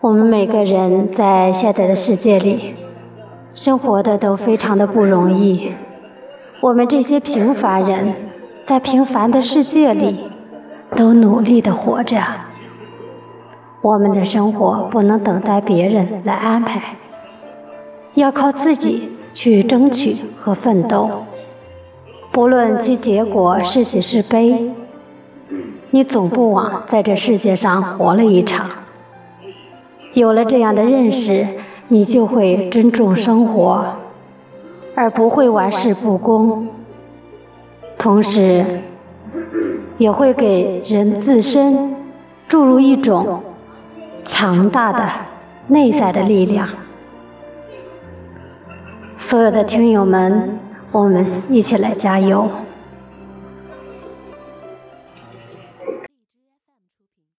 我们每个人在现在的世界里，生活的都非常的不容易。我们这些平凡人，在平凡的世界里，都努力的活着。我们的生活不能等待别人来安排，要靠自己去争取和奋斗。不论其结果是喜是悲，你总不枉在这世界上活了一场。有了这样的认识，你就会珍重生活，而不会玩世不恭。同时，也会给人自身注入一种强大的内在的力量。所有的听友们。我们一起来加油！